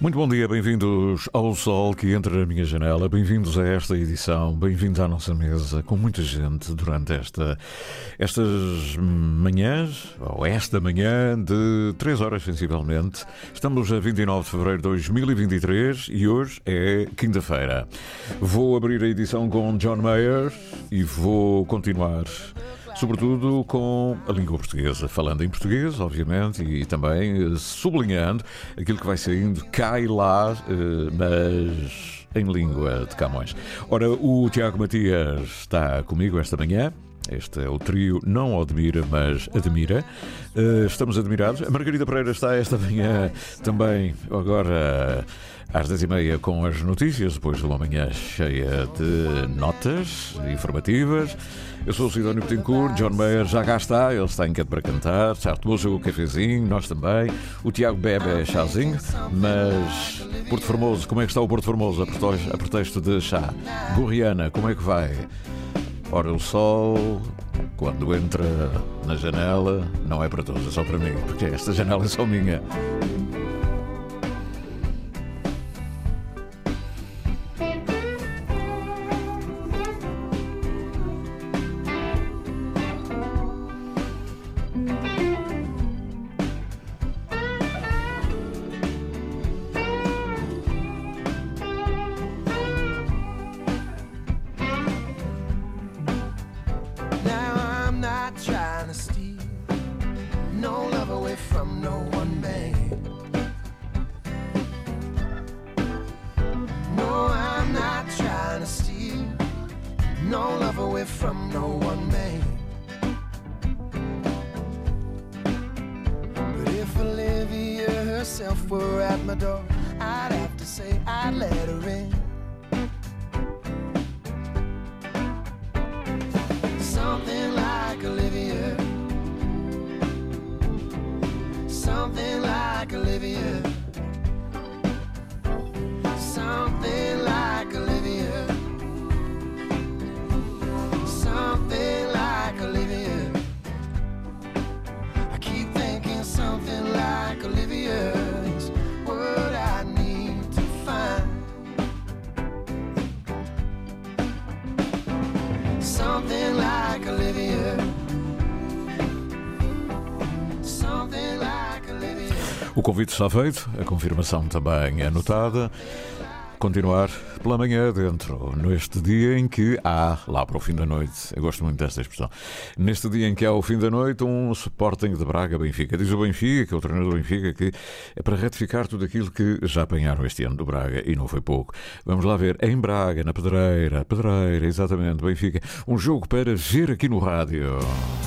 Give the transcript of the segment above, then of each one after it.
Muito bom dia, bem-vindos ao Sol que entra na minha janela, bem-vindos a esta edição, bem-vindos à nossa mesa, com muita gente durante esta, estas manhãs, ou esta manhã, de 3 horas sensivelmente. Estamos a 29 de fevereiro de 2023 e hoje é quinta-feira. Vou abrir a edição com John Mayer e vou continuar sobretudo com a língua portuguesa, falando em português, obviamente, e também sublinhando aquilo que vai saindo cá e lá, eh, mas em língua de Camões. Ora, o Tiago Matias está comigo esta manhã. Este é o trio, não admira, mas admira. Eh, estamos admirados. A Margarida Pereira está esta manhã também, agora às 10h30 com as notícias, depois de uma manhã cheia de notas informativas. Eu sou o Sidónio Petincourt, John Mayer já cá está, ele está em queda para cantar, já tomou o cafezinho, nós também. O Tiago bebe é chazinho, mas Porto Formoso, como é que está o Porto Formoso a pretexto de chá? Borriana, como é que vai? Ora, o sol, quando entra na janela, não é para todos, é só para mim, porque esta janela é só minha. O convite está feito, a confirmação também é anotada. Continuar pela manhã dentro, neste dia em que há, lá para o fim da noite, eu gosto muito desta expressão, neste dia em que há o fim da noite, um Sporting de Braga-Benfica. Diz o Benfica, que é o treinador do Benfica, que é para retificar tudo aquilo que já apanharam este ano do Braga, e não foi pouco. Vamos lá ver, em Braga, na Pedreira, Pedreira, exatamente, Benfica, um jogo para ver aqui no rádio.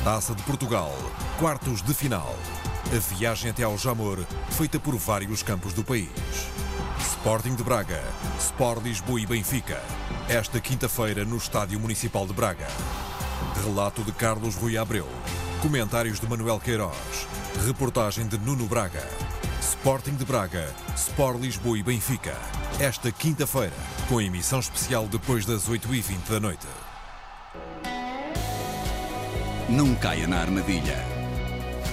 Taça de Portugal, quartos de final. A viagem até ao Jamor, feita por vários campos do país. Sporting de Braga, Sport Lisboa e Benfica. Esta quinta-feira no Estádio Municipal de Braga. Relato de Carlos Rui Abreu. Comentários de Manuel Queiroz. Reportagem de Nuno Braga. Sporting de Braga, Sport Lisboa e Benfica. Esta quinta-feira, com emissão especial depois das 8h20 da noite. Não caia na armadilha.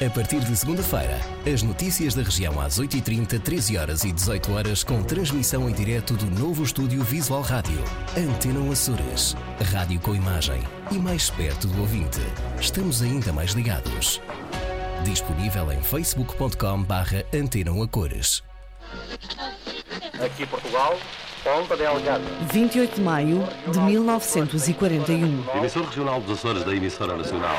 a partir de segunda-feira, as notícias da região às 8h30, 13 horas e 18 horas com transmissão em direto do novo estúdio Visual Rádio. Antena Açores. Rádio com imagem e mais perto do ouvinte. Estamos ainda mais ligados. Disponível em facebook.com barra Antena Cores. Aqui Portugal, Ponta Delgada. 28 de maio de 1941. Emissor regional dos Açores da emissora nacional.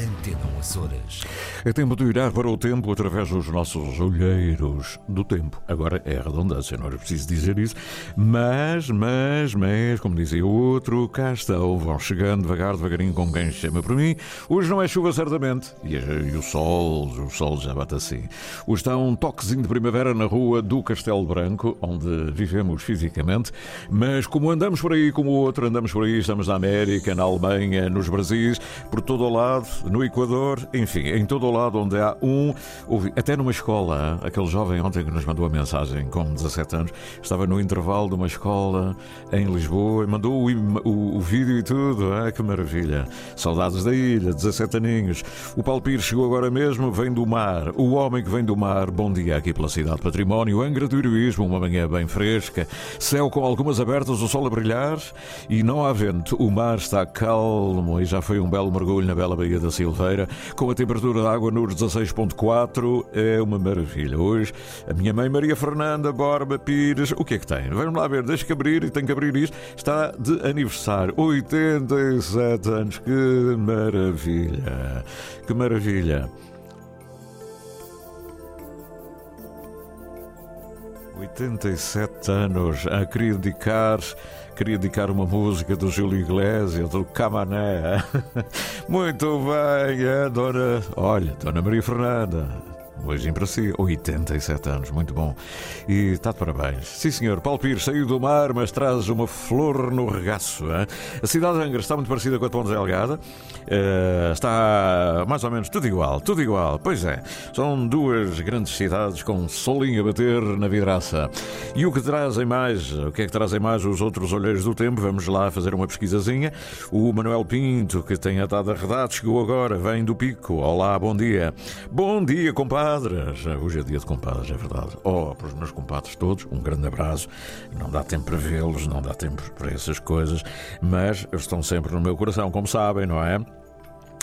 Antena 1 Açores. É tempo de olhar para o tempo através dos nossos olheiros do tempo. Agora é redundância, não era preciso dizer isso. Mas, mas, mas, como dizia o outro, cá estão, vão chegando devagar, devagarinho, com quem chama por mim. Hoje não é chuva, certamente. E, e o sol, o sol já bate assim. Hoje está um toquezinho de primavera na rua do Castelo Branco, onde vivemos fisicamente. Mas como andamos por aí, como o outro, andamos por aí, estamos na América, na Alemanha, nos Brasis, por todo o lado no Equador, enfim, em todo o lado onde há um, até numa escola, aquele jovem ontem que nos mandou a mensagem com 17 anos, estava no intervalo de uma escola em Lisboa e mandou o, o, o vídeo e tudo, ah, que maravilha. Saudades da ilha, 17 aninhos. O Paulo Pires chegou agora mesmo, vem do mar. O homem que vem do mar, bom dia aqui pela cidade património, Angra do Heroísmo, uma manhã bem fresca, céu com algumas abertas, o sol a brilhar e não há vento. O mar está calmo e já foi um belo mergulho na bela Baía da Silveira, com a temperatura da água nos 16.4, é uma maravilha. Hoje, a minha mãe Maria Fernanda Borba Pires, o que é que tem? Vamos lá ver, deixa que abrir e tem que abrir isto. Está de aniversário, 87 anos, que maravilha, que maravilha. 87 anos a dedicar queria dedicar uma música do Júlio Iglesias, do Camané. Muito bem, é, dona. Olha, dona Maria Fernanda. Beijinho para si, 87 anos, muito bom. E está de parabéns. Sim, senhor, Paulo Pires saiu do mar, mas traz uma flor no regaço. Hein? A cidade de Angra está muito parecida com a de Ponte Delgada. Uh, está mais ou menos tudo igual, tudo igual. Pois é, são duas grandes cidades com solinho a bater na vidraça. E o que trazem mais, o que é que trazem mais os outros olheiros do tempo? Vamos lá fazer uma pesquisazinha. O Manuel Pinto, que tem a redado, chegou agora, vem do Pico. Olá, bom dia. Bom dia, compadre compadres. Hoje é dia de compadres, é verdade. Oh, para os meus compadres todos, um grande abraço. Não dá tempo para vê-los, não dá tempo para essas coisas, mas estão sempre no meu coração, como sabem, não é?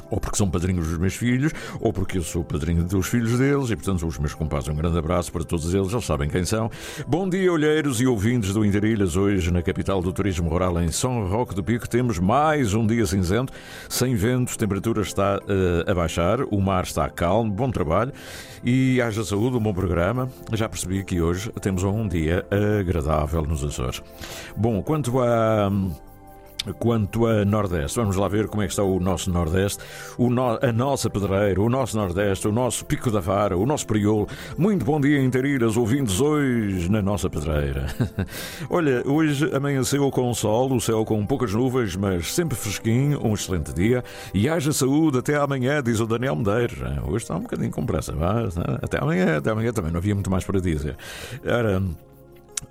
Ou porque são padrinhos dos meus filhos, ou porque eu sou padrinho dos filhos deles, e portanto os meus compadres. Um grande abraço para todos eles, eles sabem quem são. Bom dia, olheiros e ouvintes do Interilhas. Hoje, na capital do turismo rural, em São Roque do Pico, temos mais um dia cinzento, sem ventos, temperatura está uh, a baixar, o mar está calmo, bom trabalho e haja saúde, um bom programa. Já percebi que hoje temos um dia agradável nos Açores. Bom, quanto a. Quanto a Nordeste, vamos lá ver como é que está o nosso Nordeste, o no, a nossa Pedreira, o nosso Nordeste, o nosso Pico da Vara, o nosso Priolo. Muito bom dia, Interiras, ouvintes hoje na nossa Pedreira. Olha, hoje amanheceu com sol, o céu com poucas nuvens, mas sempre fresquinho, um excelente dia. E haja saúde até amanhã, diz o Daniel Medeiros. Hoje está um bocadinho com pressa, mas até amanhã, até amanhã também, não havia muito mais para dizer. Era.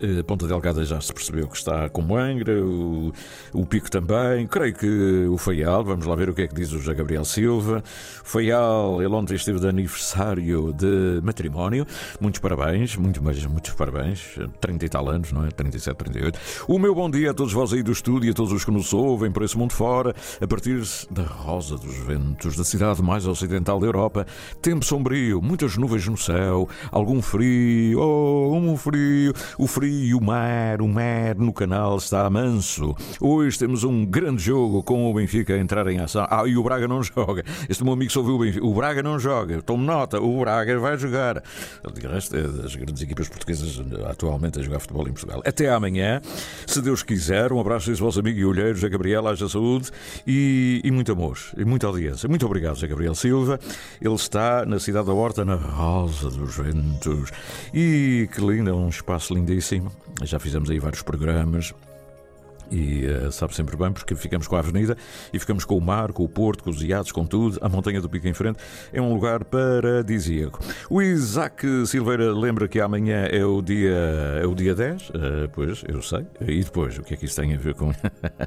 Eh, Ponta Delgada já se percebeu que está como Angra, o, o Pico também, creio que o Faial, vamos lá ver o que é que diz o José Gabriel Silva. Faial, ele ontem esteve de aniversário de matrimónio, muitos parabéns, muito, mas, muitos parabéns, 30 e tal anos, não é? 37, 38. O meu bom dia a todos vós aí do estúdio a todos os que nos ouvem por esse mundo fora, a partir da Rosa dos Ventos, da cidade mais ocidental da Europa. Tempo sombrio, muitas nuvens no céu, algum frio, oh, um frio, o frio frio, o mar, o mar no canal está manso. Hoje temos um grande jogo com o Benfica a entrar em ação. Ah, e o Braga não joga. Este meu amigo só ouviu o Benfica. O Braga não joga. Tome nota, o Braga vai jogar. De resto, é das grandes equipas portuguesas atualmente a jogar futebol em Portugal. Até amanhã, se Deus quiser. Um abraço a esse vosso amigo e olheiro, José Gabriel, haja saúde e, e muito amor e muita audiência. Muito obrigado, José Gabriel Silva. Ele está na cidade da Horta, na Rosa dos Ventos. E que lindo, é um espaço lindíssimo. Já fizemos aí vários programas. E uh, sabe sempre bem, porque ficamos com a avenida e ficamos com o mar, com o porto, com os iados, com tudo. A montanha do Pico em frente é um lugar paradisíaco. O Isaac Silveira lembra que amanhã é o dia, é o dia 10. Uh, eh, pois, eu sei. E depois, o que é que isso tem a ver com.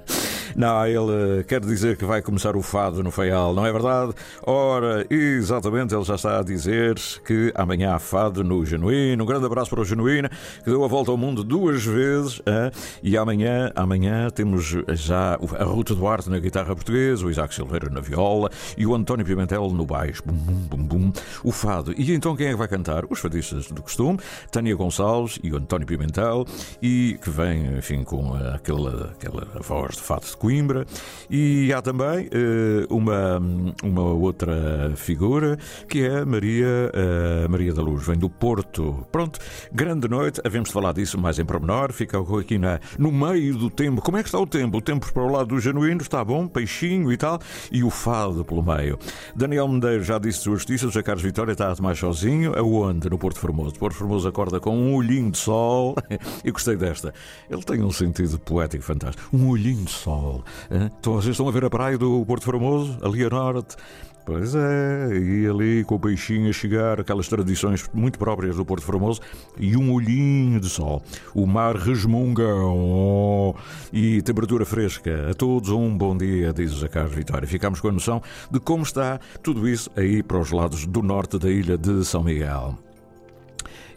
não, ele quer dizer que vai começar o fado no Feial, não é verdade? Ora, exatamente, ele já está a dizer que amanhã há fado no Genuíno. Um grande abraço para o Genuíno, que deu a volta ao mundo duas vezes. Uh, e amanhã, amanhã manhã temos já a Ruta Duarte na guitarra portuguesa, o Isaac Silveira na viola e o António Pimentel no baixo. Bum, bum, bum, bum. O fado. E então quem é que vai cantar? Os fadistas do costume, Tânia Gonçalves e o António Pimentel, e que vem, enfim, com aquela, aquela voz de fado de Coimbra. E há também uh, uma, uma outra figura que é Maria, uh, Maria da Luz, vem do Porto. Pronto, grande noite, havemos de falar disso mais em pormenor, fica aqui na, no meio do tempo tempo. Como é que está o tempo? O tempo para o lado do genuíno está bom, peixinho e tal, e o fado pelo meio. Daniel Medeiros já disse suas justiça, o Carlos Vitória está mais sozinho. Aonde? No Porto Formoso. Porto Formoso acorda com um olhinho de sol. e gostei desta. Ele tem um sentido poético fantástico. Um olhinho de sol. Então vocês estão a ver a praia do Porto Formoso, ali a norte. Pois é, e ali com o peixinho a chegar, aquelas tradições muito próprias do Porto Formoso, e um olhinho de sol. O mar resmunga oh, e temperatura fresca. A todos um bom dia, diz o Carlos Vitória. Ficamos com a noção de como está tudo isso aí para os lados do norte da ilha de São Miguel.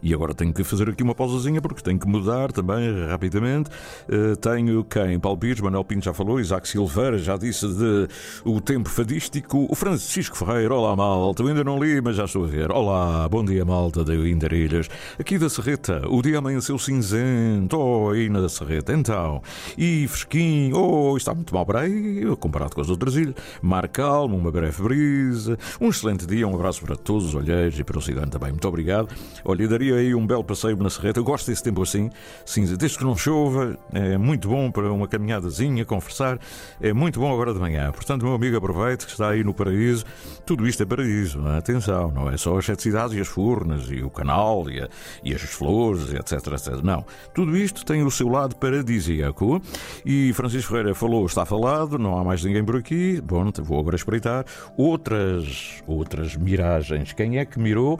E agora tenho que fazer aqui uma pausazinha porque tenho que mudar também rapidamente. Uh, tenho quem? Paulo Pires, Manuel Pinto já falou, Isaac Silveira já disse de o tempo fadístico. O Francisco Ferreira, olá malta, eu ainda não li, mas já estou a ver. Olá, bom dia malta da Indarilhas. Aqui da Serreta, o dia amanheceu cinzento, oh, aí na Serreta, então. E fresquinho, oh, está muito mal para aí, comparado com as outras ilhas. Mar calmo, uma breve brisa. Um excelente dia, um abraço para todos os olheiros e para o cidadão também. Muito obrigado. Olha, daria aí um belo passeio na Serreta. Eu gosto desse tempo assim, cinza. Desde que não chova, é muito bom para uma caminhadazinha, conversar. É muito bom agora de manhã. Portanto, meu amigo, aproveite que está aí no paraíso. Tudo isto é paraíso, é? Atenção, não é só as sete cidades e as furnas e o canal e, a, e as flores, etc, etc. Não. Tudo isto tem o seu lado paradisíaco. E Francisco Ferreira falou, está falado, não há mais ninguém por aqui. Bom, vou agora espreitar outras, outras miragens. Quem é que mirou?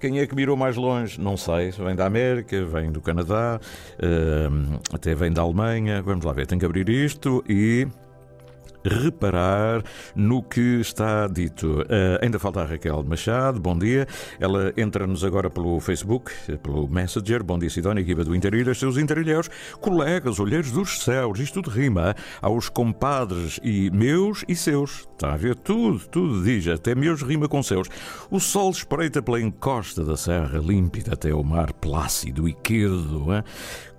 Quem é que mirou mais longe? Não sei. Vem da América, vem do Canadá, uh, até vem da Alemanha. Vamos lá ver. Tenho que abrir isto e reparar no que está dito. Uh, ainda falta a Raquel Machado, bom dia. Ela entra-nos agora pelo Facebook, pelo Messenger. Bom dia, Sidónia, equipa do Interilhas, seus interilheiros, colegas, olheiros dos céus. Isto tudo rima aos compadres e meus e seus. Está a ver? Tudo, tudo diz, até meus rima com seus. O sol espreita pela encosta da serra límpida até o mar plácido e quedo, hein?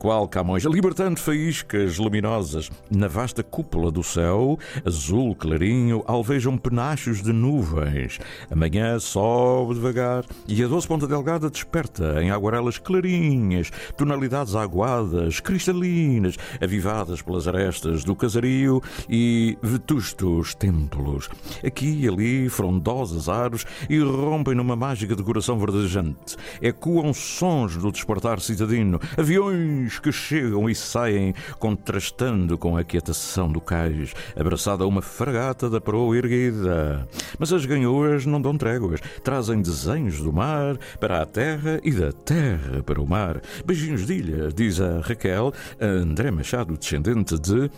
Qual Camões, libertando faíscas luminosas na vasta cúpula do céu, azul clarinho, alvejam penachos de nuvens. Amanhã sobe devagar e a doce ponta delgada desperta em aguarelas clarinhas, tonalidades aguadas, cristalinas, avivadas pelas arestas do casario e vetustos templos. Aqui e ali, frondosas árvores irrompem numa mágica decoração verdejante. Ecoam sons do despertar citadino, aviões que chegam e saem, contrastando com a quietação do cais, abraçada a uma fragata da proa erguida. Mas as ganhoas não dão tréguas, trazem desenhos do mar para a terra e da terra para o mar. Beijinhos de ilha, diz a Raquel, André Machado, descendente de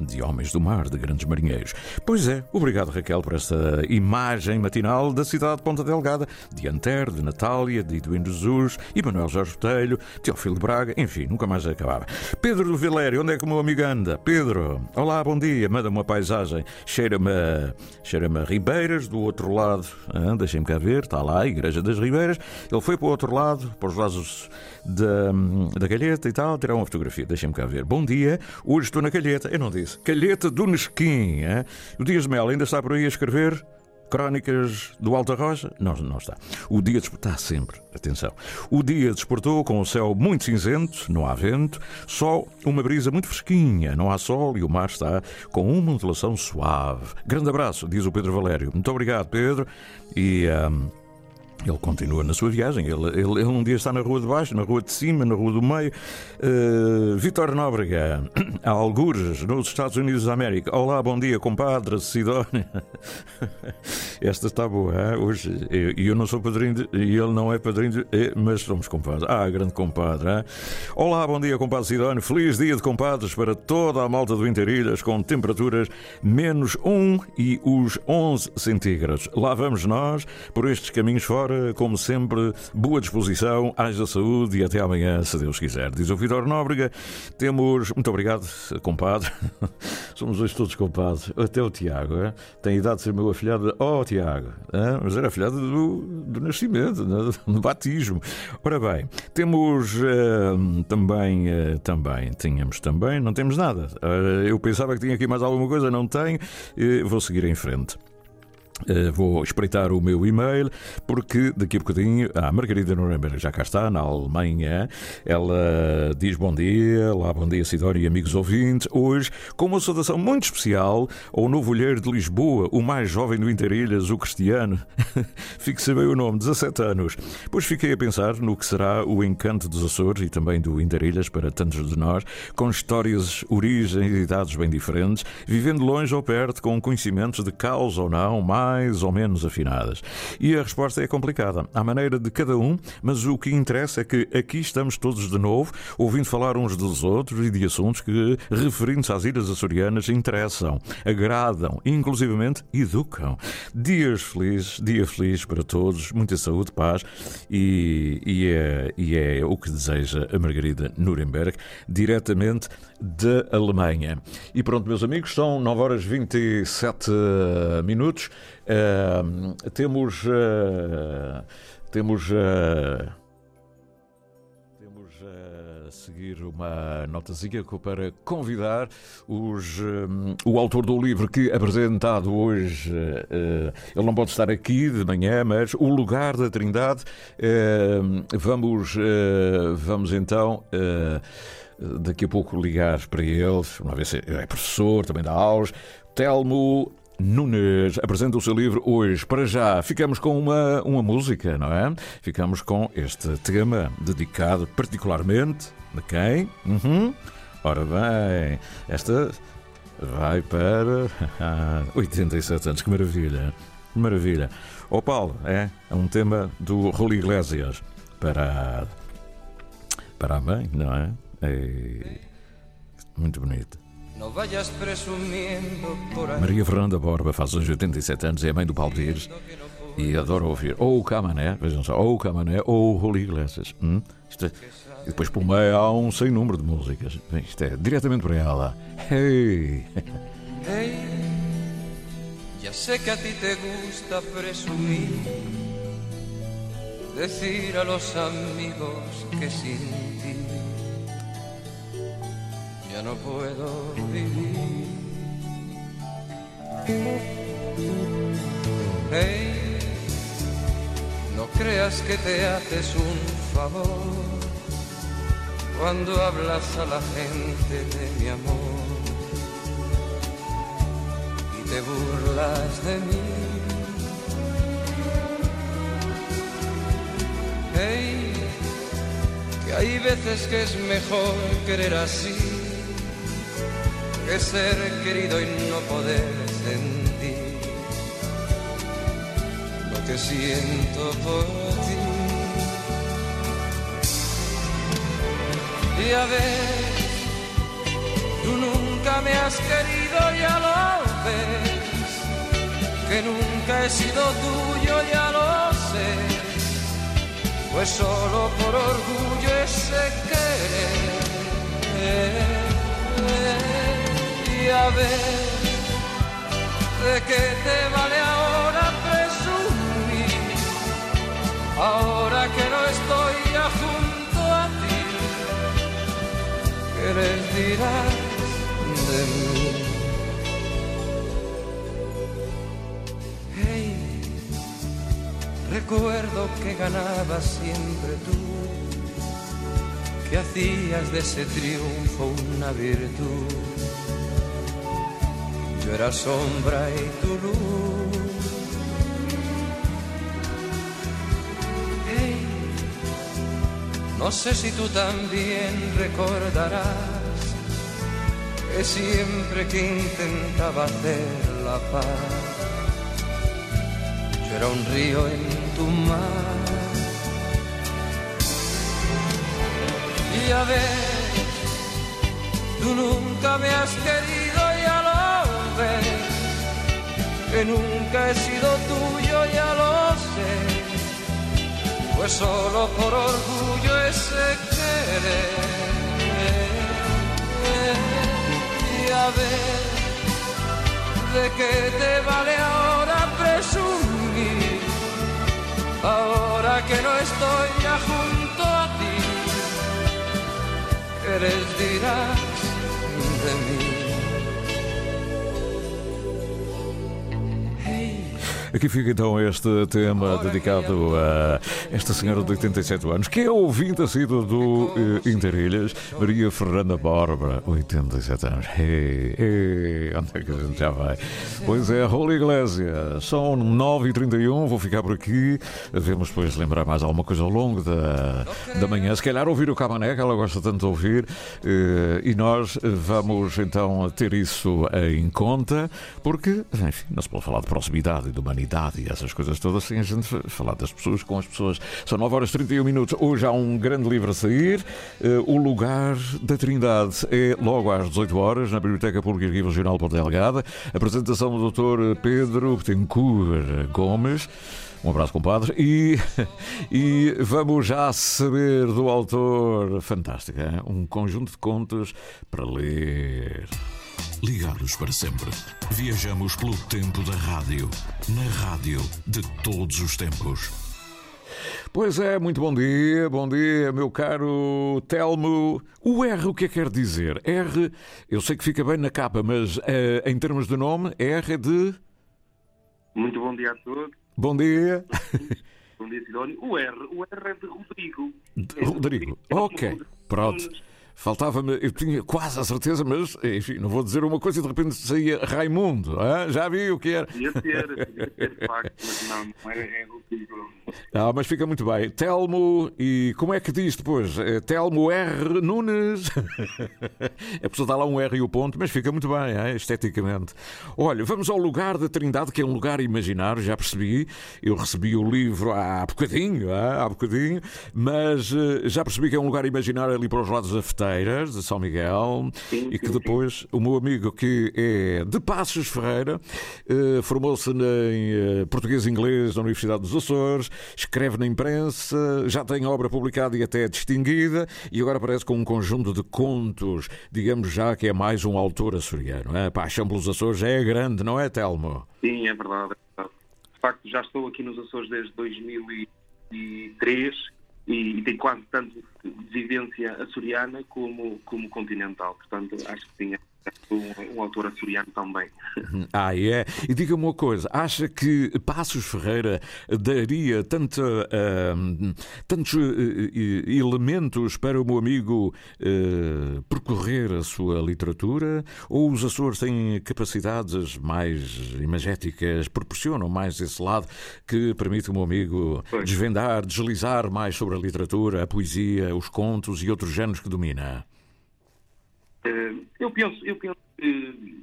de homens do mar, de grandes marinheiros. Pois é, obrigado Raquel por esta imagem matinal da cidade de Ponta Delgada, de Anter, de Natália, de Eduino Jesus, Manuel Jorge Botelho, Teófilo Braga, enfim, nunca mais acabava. Pedro do Vilério, onde é que o meu amigo anda? Pedro, olá, bom dia, manda-me uma paisagem, cheira-me cheira a Ribeiras, do outro lado, ah, deixem-me cá ver, está lá a Igreja das Ribeiras, ele foi para o outro lado, para os lados da, da Calheta e tal, tirar uma fotografia, deixem-me cá ver. Bom dia, hoje estou na Calheta, eu não disse Calheta do Nesquim. Hein? O Dias Mel ainda está por aí a escrever Crónicas do Alta Rocha? Não, não está. O dia está sempre, atenção. O dia despertou com o céu muito cinzento, não há vento, só uma brisa muito fresquinha, não há sol e o mar está com uma ondulação suave. Grande abraço, diz o Pedro Valério. Muito obrigado, Pedro. E. Um, Ele continua na sua viagem. Ele, ele, ele, um dia está na rua de baixo, na rua de cima, na rua do meio. Uh, Vitor Nóbrega, a Algures, nos Estados Unidos da América. Olá, bom dia, compadre Sidónia. Esta está boa, hein? hoje. E eu, não sou padrinho, e ele não é padrinho, de, mas somos compadres. Ah, grande compadre. Hein? Olá, bom dia, compadre Sidónia. Feliz dia de compadres para toda a malta do Interilhas, com temperaturas menos 1 e os 11 centígrados. Lá vamos nós, por estes caminhos fora como sempre, boa disposição, haja saúde e até amanhã, se Deus quiser. Diz o Vitor Nóbrega. Temos. Muito obrigado, compadre. Somos hoje todos compadres. Até o Tiago, é? tem idade de ser meu afilhado. Oh, Tiago, mas era afilhado do, do nascimento, né? do batismo. Ora bem, temos uh, também. Uh, também, tínhamos também, não temos nada. Uh, eu pensava que tinha aqui mais alguma coisa, não tenho. vou seguir em frente. Uh, vou espreitar o meu e-mail, porque daqui a bocadinho a Margarida Nuremberg já cá está, na Alemanha. Ela diz bom dia, lá bom dia Sidónia e amigos ouvintes. Hoje, com uma saudação muito especial ao novo olheiro de Lisboa, o mais jovem do Interilhas, o Cristiano. Fique bem o nome, 17 anos. Pois fiquei a pensar no que será o encanto dos Açores e também do Interilhas para tantos de nós, com histórias, origens e idades bem diferentes, vivendo longe ou perto, com conhecimentos de causa ou não, mais mais ou menos afinadas. E a resposta é complicada, à maneira de cada um, mas o que interessa é que aqui estamos todos de novo, ouvindo falar uns dos outros e de assuntos que, referindo-se às ilhas açorianas, interessam, agradam inclusivamente, educam. Dias felizes, dia feliz para todos, muita saúde, paz e, e, é, e é o que deseja a Margarida Nuremberg, diretamente da Alemanha. E pronto, meus amigos, são 9 horas 27 minutos. Uh, temos. Uh, temos. Uh, a seguir uma notazinha para convidar os, um, o autor do livro que apresentado hoje. ele não pode estar aqui de manhã, mas O Lugar da Trindade. vamos, vamos então daqui a pouco ligar para eles, uma vez é professor, também dá aulas. Telmo Nunes apresenta o seu livro hoje. Para já, ficamos com uma, uma música, não é? Ficamos com este tema dedicado particularmente a quem? Uhum. Ora bem, esta vai para 87 anos. Que maravilha! Que maravilha! Oh, Paulo, é, é um tema do Rui Iglesias para, para a mãe, não é? é muito bonito. Maria Fernanda Borba faz hoje 87 anos, é mãe do Paulo Pires e adora ouvir ou o Camané, vejam só, ou o Camané ou o Rui Iglesias. Hum? É, e depois por meio há um sem número de músicas. Isto é diretamente para ela. Hey! Hey, ya sé que a ti te gusta presumir, decir a los amigos que sin ti ya no puedo vivir. Hey, no creas que te haces un favor cuando hablas a la gente de mi amor y te burlas de mí. Hey, que hay veces que es mejor querer así que ser querido y no poder sentir lo que siento por ti. Y a ver, tú nunca me has querido, ya lo ves, que nunca he sido tuyo, ya lo sé, pues solo por orgullo ese querer de qué te vale ahora presumir, ahora que no estoy ya junto a ti, ¿qué les dirás de mí? Hey, recuerdo que ganabas siempre tú, que hacías de ese triunfo una virtud yo era sombra y tu luz. No sé si tú también recordarás que siempre que intentaba hacer la paz, yo era un río en tu mar. Y a ver, tú nunca me has querido, ves, que nunca he sido tuyo, ya lo sé pues solo por orgullo ese querer. Y a ver, ¿de qué te vale ahora presumir? Ahora que no estoy ya junto a ti, ¿qué les dirás de mí? Aqui fica então este tema dedicado a esta senhora de 87 anos, que é ouvinte assídua do uh, Interilhas, Maria Fernanda Bárbara, 87 anos. Hey, hey, onde é que a gente já vai? Pois é, Holy Iglesia, são 9h31, vou ficar por aqui. Vemos depois lembrar mais alguma coisa ao longo da, da manhã. Se calhar ouvir o Camané, que ela gosta tanto de ouvir, uh, e nós vamos então ter isso em conta, porque, enfim, não se pode falar de proximidade e de humanidade e essas coisas todas sem a gente falar das pessoas com as pessoas. São 9 horas e 31 minutos. Hoje há um grande livro a sair. Uh, o Lugar da Trindade é logo às 18 horas na Biblioteca Pública e Regional Porto Delgada. Apresentação do Dr. Pedro Betancourt Gomes. Um abraço, compadre. E, e vamos já saber do autor fantástico, hein? um conjunto de contos para ler. Ligados para sempre. Viajamos pelo tempo da rádio. Na rádio de todos os tempos. Pois é, muito bom dia, bom dia, meu caro Telmo. O R, o que é que quer dizer? R, eu sei que fica bem na capa, mas eh, em termos de nome, R é de. Muito bom dia a todos. Bom dia. Bom dia, Sidónio. O R, o R é de Rodrigo. De Rodrigo. Ok, pronto. Faltava-me, eu tinha quase a certeza, mas enfim, não vou dizer uma coisa e de repente saía Raimundo. Hein? Já vi o que era. Podia podia de facto, mas não, não era Rodrigo. Ah, mas fica muito bem. Telmo, e como é que diz depois? É Telmo R. Nunes. é preciso dar lá um R e o ponto, mas fica muito bem, hein? esteticamente. Olha, vamos ao lugar da Trindade, que é um lugar imaginário, já percebi. Eu recebi o livro há bocadinho, há bocadinho, mas uh, já percebi que é um lugar imaginário ali para os lados da De São Miguel, Sim, e que sim, depois o meu amigo que é de Passos Ferreira uh, formou-se em uh, português e inglês na Universidade dos Açores, escreve na imprensa, já tem obra publicada e até distinguida, e agora aparece com um conjunto de contos, digamos já que é mais um autor açoriano. A paixão pelos Açores é grande, não é, Telmo? Sim, é verdade, é verdade. De facto, já estou aqui nos Açores desde 2003 e, e tenho quase tanto de vivência açoriana como, como continental. Portanto, acho que é um, um autor açoriano também. Ah, é? E diga-me uma coisa, acha que Passos Ferreira daria tanta, ah, tantos eh, elementos para o meu amigo eh, percorrer a sua literatura? Ou os Açores têm capacidades mais imagéticas, proporcionam mais esse lado que permite o meu amigo Pois. desvendar, deslizar mais sobre a literatura, a poesia, os contos e outros géneros que domina? Eh, Eu penso, eu penso que,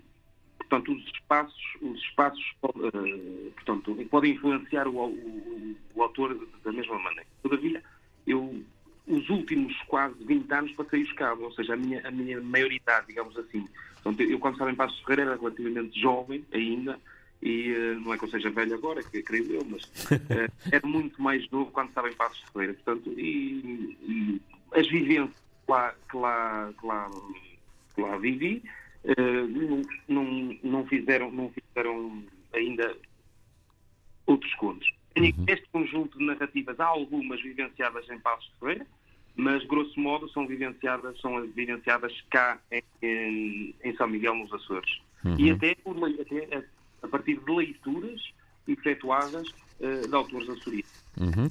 portanto, os espaços, os espaços eh, portanto, podem influenciar o, o- o autor da mesma maneira. Todavia, eu, os últimos quase 20 anos passei os cabos, ou seja, a minha, a minha maioridade, digamos assim. Portanto, eu, quando estava em Passos Ferreira, era relativamente jovem ainda, e eh, não é que eu seja velho agora, que creio eu, mas era muito mais novo quando estava em Passos Ferreira. Portanto, e, e as vivências que lá, que lá, que lá, que lá vivi eh, não, não, não fizeram, não fizeram ainda outros contos. Tenho Este conjunto de narrativas, há algumas vivenciadas em Passos de Ferreira, mas grosso modo são vivenciadas, são vivenciadas cá em, em- São Miguel nos Açores. E até, até a, partir de leituras efetuadas eh, de autores açorianos. Uhum.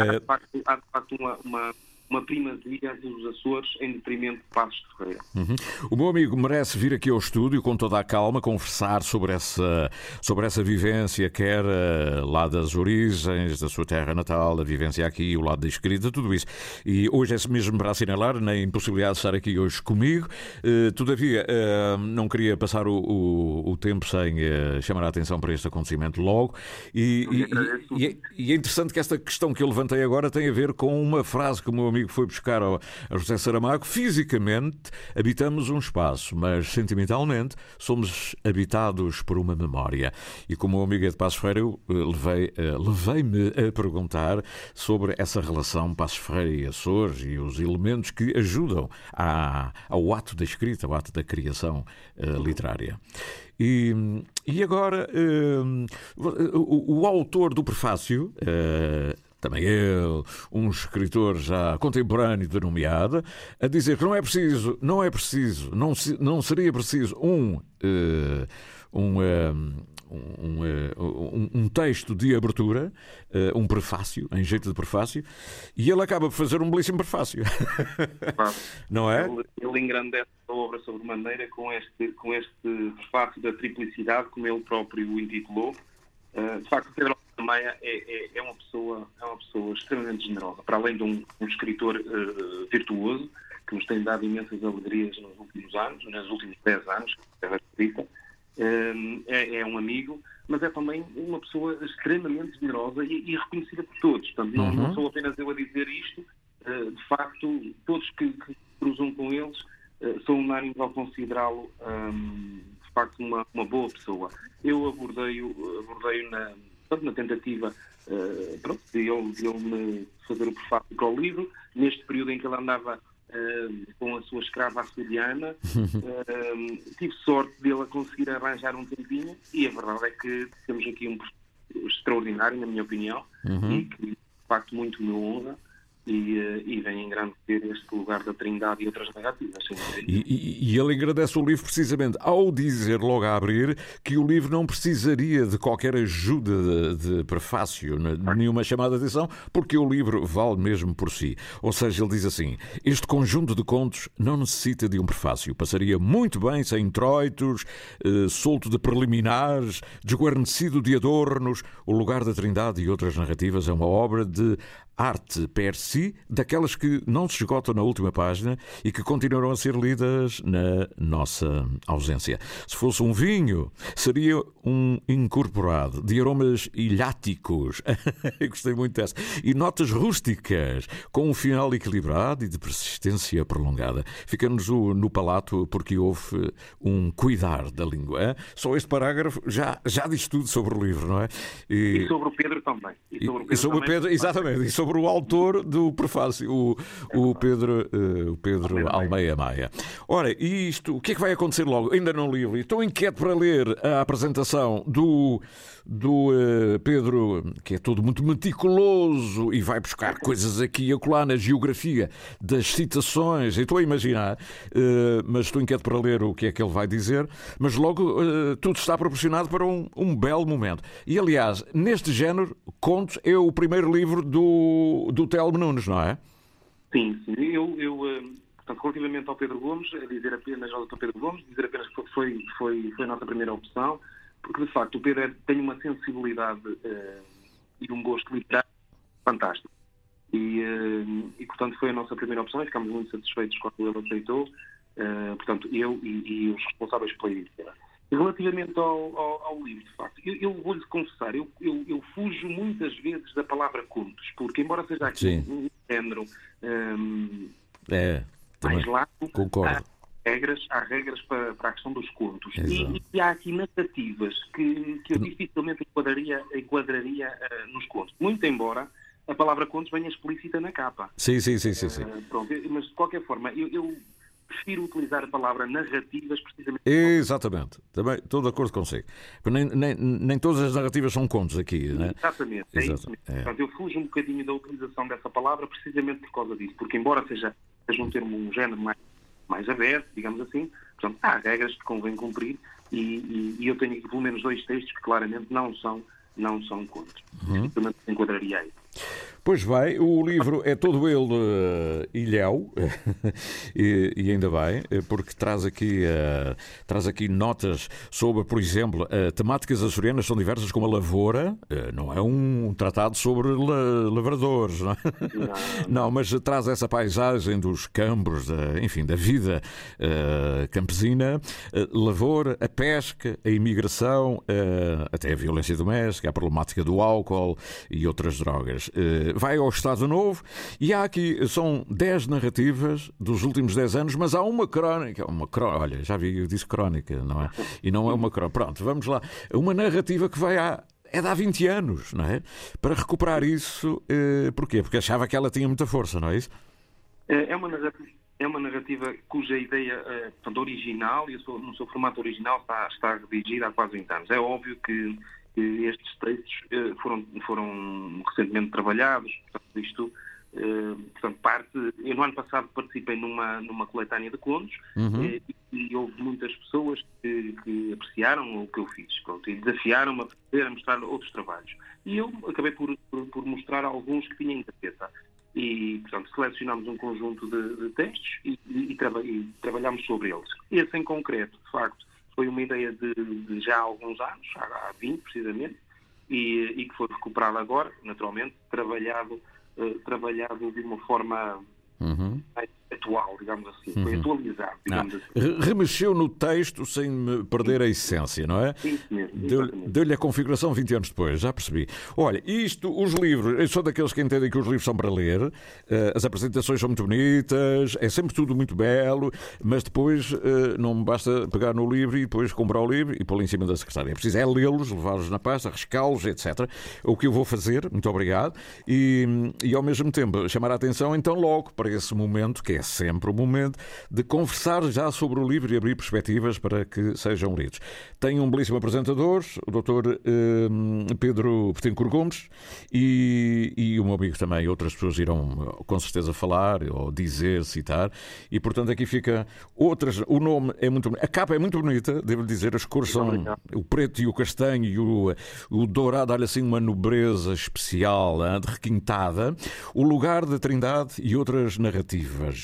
Há, de facto, há, de facto, uma, uma, uma primazia dos Açores em detrimento de Passos de Ferreira. Uhum. O meu amigo merece vir aqui ao estúdio com toda a calma, conversar sobre essa, sobre essa vivência, quer uh, lá das origens, da sua terra natal, a vivência aqui, o lado da escrita, tudo isso. E hoje é mesmo para assinalar na impossibilidade de estar aqui hoje comigo. Uh, todavia, uh, não queria passar o, o, o tempo sem chamar a atenção para este acontecimento logo. E, e, e, é, e, é interessante que esta questão que eu levantei agora tem a ver com uma frase que o meu amigo foi buscar a José Saramago. Fisicamente habitamos um espaço, mas sentimentalmente somos habitados por uma memória. E como o amigo de Passos Ferreira, eu levei, levei-me a perguntar sobre essa relação Passos Ferreira e Açores e os elementos que ajudam à, ao ato da escrita, ao ato da criação uh, literária. E, e agora, o, o, autor do prefácio. Uh, também ele, um escritor já contemporâneo de nomeada, a dizer que não é preciso, não é preciso, não, não seria preciso um, uh, um, um, eh, um, um, texto de abertura, um prefácio, em jeito de prefácio, e ele acaba por fazer um belíssimo prefácio. Não é? Ele, ele engrandece a obra sobre maneira com este, com este prefácio da triplicidade, como ele próprio o intitulou. De facto, Pedro Maia é, é, é, uma pessoa, é uma pessoa extremamente generosa, para além de um, um escritor uh, virtuoso, que nos tem dado imensas alegrias nos últimos anos, nos últimos 10 anos, que é escrita é, é, um amigo, mas é também uma pessoa extremamente generosa e, e reconhecida por todos. Portanto, não, não, uhum. sou apenas eu a dizer isto, uh, de facto, todos que, que cruzam com eles uh, são unânimes ao considerá-lo, um, de facto, uma, uma boa pessoa. Eu abordei-o abordei na, na tentativa uh, pronto, de, ele, de ele me fazer o prefácio para o livro, neste período em que ele andava com a sua escrava açoriana. uh, tive sorte dele a conseguir arranjar um tempinho e a verdade é que temos aqui um extraordinário, na minha opinião, uhum. e que de facto muito me honra e, uh, e vem engrandecer este lugar da Trindade e outras narrativas. E, e, ele agradece o livro precisamente ao dizer logo a abrir que o livro não precisaria de qualquer ajuda de, de prefácio, de nenhuma chamada de atenção, porque o livro vale mesmo por si. Ou seja, ele diz assim: este conjunto de contos não necessita de um prefácio. Passaria muito bem sem introitos, eh, solto de preliminares, desguarnecido de adornos. O lugar da Trindade e outras narrativas é uma obra de arte per si, daquelas que não se esgotam na última página e que continuarão a ser lidas na nossa ausência. Se fosse um vinho, seria um incorporado de aromas ilháticos. Gostei muito dessa. E notas rústicas, com um final equilibrado e de persistência prolongada. Fica-nos no palato porque houve um cuidar da língua. Só este parágrafo já, já diz tudo sobre o livro, não é? E, e sobre o Pedro também. E sobre o Pedro, e sobre também. Pedro exatamente. E sobre o autor do prefácio, o, o Pedro, uh, o Pedro Almeida Maia. Ora, isto, o que é que vai acontecer logo? Ainda não li, estou inquieto para ler a apresentação do, do uh, Pedro, que é todo muito meticuloso e vai buscar coisas aqui e acolá na geografia das citações. estou a imaginar, uh, mas estou inquieto para ler o que é que ele vai dizer. Mas logo tudo está proporcionado para um, um belo momento. E aliás, neste género, Contos é o primeiro livro do do, Telmo Nunes, não é? Sim, sim. Eu, eu portanto, relativamente ao Pedro Gomes, dizer apenas ao Dr. Pedro Gomes, dizer apenas que foi, foi, foi a nossa primeira opção, porque de facto o Pedro é, tem uma sensibilidade uh, e um gosto literário fantástico. E, uh, e, portanto foi a nossa primeira opção e ficámos muito satisfeitos quando ele aceitou, uh, portanto eu e, e, os responsáveis pela editora. Relativamente ao, ao, ao, livro, de facto, eu, eu vou-lhe confessar, eu, eu, eu, fujo muitas vezes da palavra contos, porque embora seja aqui Sim. um género um, é, mais largo, concordo. Regras, há regras para, para a questão dos contos. E, e, há aqui narrativas que, que eu dificilmente enquadraria, enquadraria uh, nos contos. Muito embora a palavra contos venha explícita na capa. Sim, sim, sim, sim. sim. Uh, pronto, mas de qualquer forma, eu, eu prefiro utilizar a palavra narrativas precisamente. Exatamente, também estou de acordo consigo. Nem, nem, nem todas as narrativas são contos aqui, não é? Exatamente, é isso mesmo. É. Portanto, eu fujo um bocadinho da utilização dessa palavra precisamente por causa disso, porque embora seja, seja um termo, um género mais, mais aberto, digamos assim, portanto, há regras que convém cumprir e, e, e eu tenho aqui pelo menos dois textos que claramente não são, não são contos. Uhum. Enquadraria aí. Pois vai, o livro é todo ele uh, ilhéu, e, e, ainda bem, porque traz aqui, uh, traz aqui notas sobre, por exemplo, uh, temáticas açorianas são diversas, como a lavoura, uh, não é um tratado sobre la, lavradores, não, é? não, não, mas traz essa paisagem dos campos, da, enfim, da vida campesina, lavoura, a pesca, a imigração, até a violência doméstica, a problemática do álcool e outras drogas vai ao Estado Novo e há aqui, são 10 narrativas dos últimos 10 anos, mas há uma crónica, uma crónica, olha, já vi, eu disse crónica, não é? E não é uma crónica. Pronto, vamos lá. Uma narrativa que vai há é de há 20 anos, não é? Para recuperar isso, eh, porquê? Porque achava que ela tinha muita força, não é isso? É, é uma narrativa, é uma narrativa cuja ideia eh, portanto, original, e no seu formato original, está, está redigida há quase 20 anos. É óbvio que estes textos eh, foram, foram recentemente trabalhados, portanto, isto, eh, portanto, parte, eu no ano passado participei numa, numa coletânea de contos uhum. e, eh, e, houve muitas pessoas que, que, apreciaram o que eu fiz, pronto, e desafiaram-me a fazer, a mostrar outros trabalhos. E eu acabei por, por, por mostrar alguns que tinham interesse. E, portanto, selecionámos um conjunto de, de textos e, e, traba, e trabalhámos sobre eles. Esse em concreto, de facto, foi uma ideia de, de já há alguns anos, há 20 precisamente, e, e, que foi recuperada agora, naturalmente, trabalhado, uh, trabalhado de uma forma uhum. mais atual, digamos assim, foi uhum. atualizado, digamos ah, assim. Remexeu no texto sem perder a essência, não é? Sim, mesmo. Deu-lhe a configuração 20 anos depois, já percebi. Olha, isto, os livros, eu sou daqueles que entendem que os livros são para ler, eh, as apresentações são muito bonitas, é sempre tudo muito belo, mas depois eh, não me basta pegar no livro e depois comprar o livro e pô-lo em cima da secretária. É preciso é lê-los, levá-los na pasta, arriscá-los, etc. O que eu vou fazer, muito obrigado, e, e ao mesmo tempo chamar a atenção então logo para esse momento que é sempre o momento de conversar já sobre o livro e abrir perspectivas para que sejam lidos. Tenho um belíssimo apresentador, o Dr. Eh, Pedro Petencourt Gomes, e, e o meu amigo também. Outras pessoas irão com certeza falar ou dizer, citar, e portanto aqui fica outras. O nome é muito A capa é muito bonita, devo dizer, as cores são o preto e o castanho e o, o dourado, olha assim, uma nobreza especial, hein, requintada. O lugar da Trindade e outras narrativas.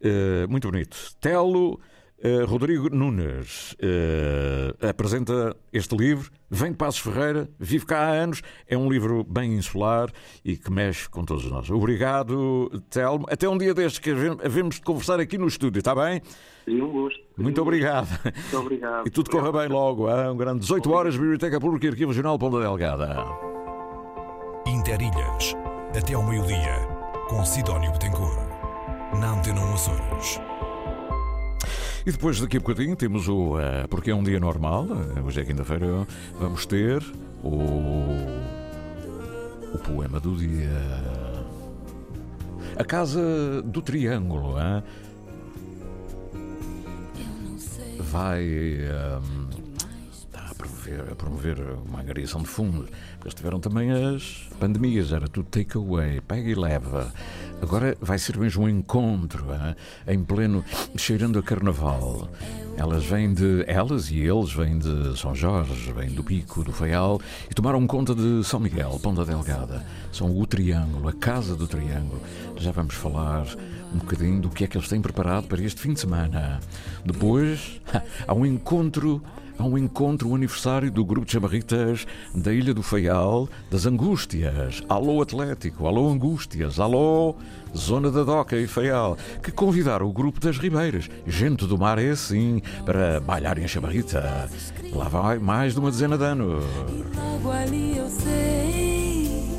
Uh, muito bonito. Telo uh, Rodrigo Nunes uh, apresenta este livro, vem de Passos Ferreira, vive cá há anos, é um livro bem insular e que mexe com todos nós. Obrigado, Telmo. Até um dia destes que havemos de conversar aqui no estúdio, está bem? Seria um gosto. Muito obrigado. Muito obrigado. E tudo corra bem logo. Hein? Um grande 18 horas, Biblioteca Pública e Arquivo Regional Ponta Delgada. Interilhas, até ao meio-dia, com Sidónio Betancourt na Antena Açores. E depois daqui a bocadinho temos o. Uh, porque é um dia normal, uh, hoje é quinta-feira, vamos ter o. o poema do dia. A Casa do Triângulo. Hein? Vai. Um, a promover, a promover uma angariação de fundos. Porque tiveram também as pandemias, era tudo takeaway, pega e leva. Agora vai ser mesmo um encontro, hein? em pleno, cheirando a carnaval. Elas vêm de. Elas e eles vêm de São Jorge, vêm do Pico, do Faial e tomaram conta de São Miguel, Ponta Delgada. São o Triângulo, a Casa do Triângulo. Já vamos falar um bocadinho do que é que eles têm preparado para este fim de semana. Depois, há um encontro um encontro, um aniversário do grupo de chamarritas da Ilha do Faial, das Angústias. Alô Atlético, alô Angústias, alô Zona da Doca e Faial, que convidaram o grupo das Ribeiras. Gente do mar é assim, para bailarem a chamarrita. Lá vai mais de uma dezena de anos. logo ali eu sei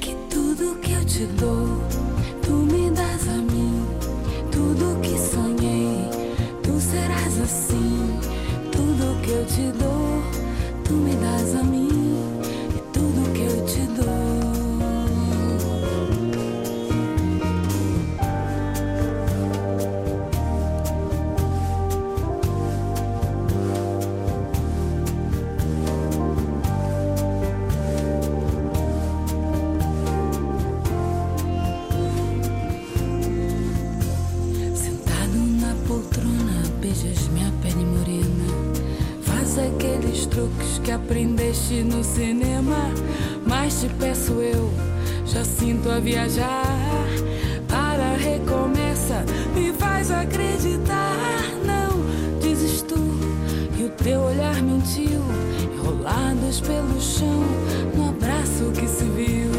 que tudo que eu te dou, eu te dou, tu me das a mim. Que aprendeste no cinema. Mas te peço eu, a viajar. Para recomeça, me faz acreditar. Não desisto. E o teu olhar mentiu, enrolados pelo chão, no abraço que se viu.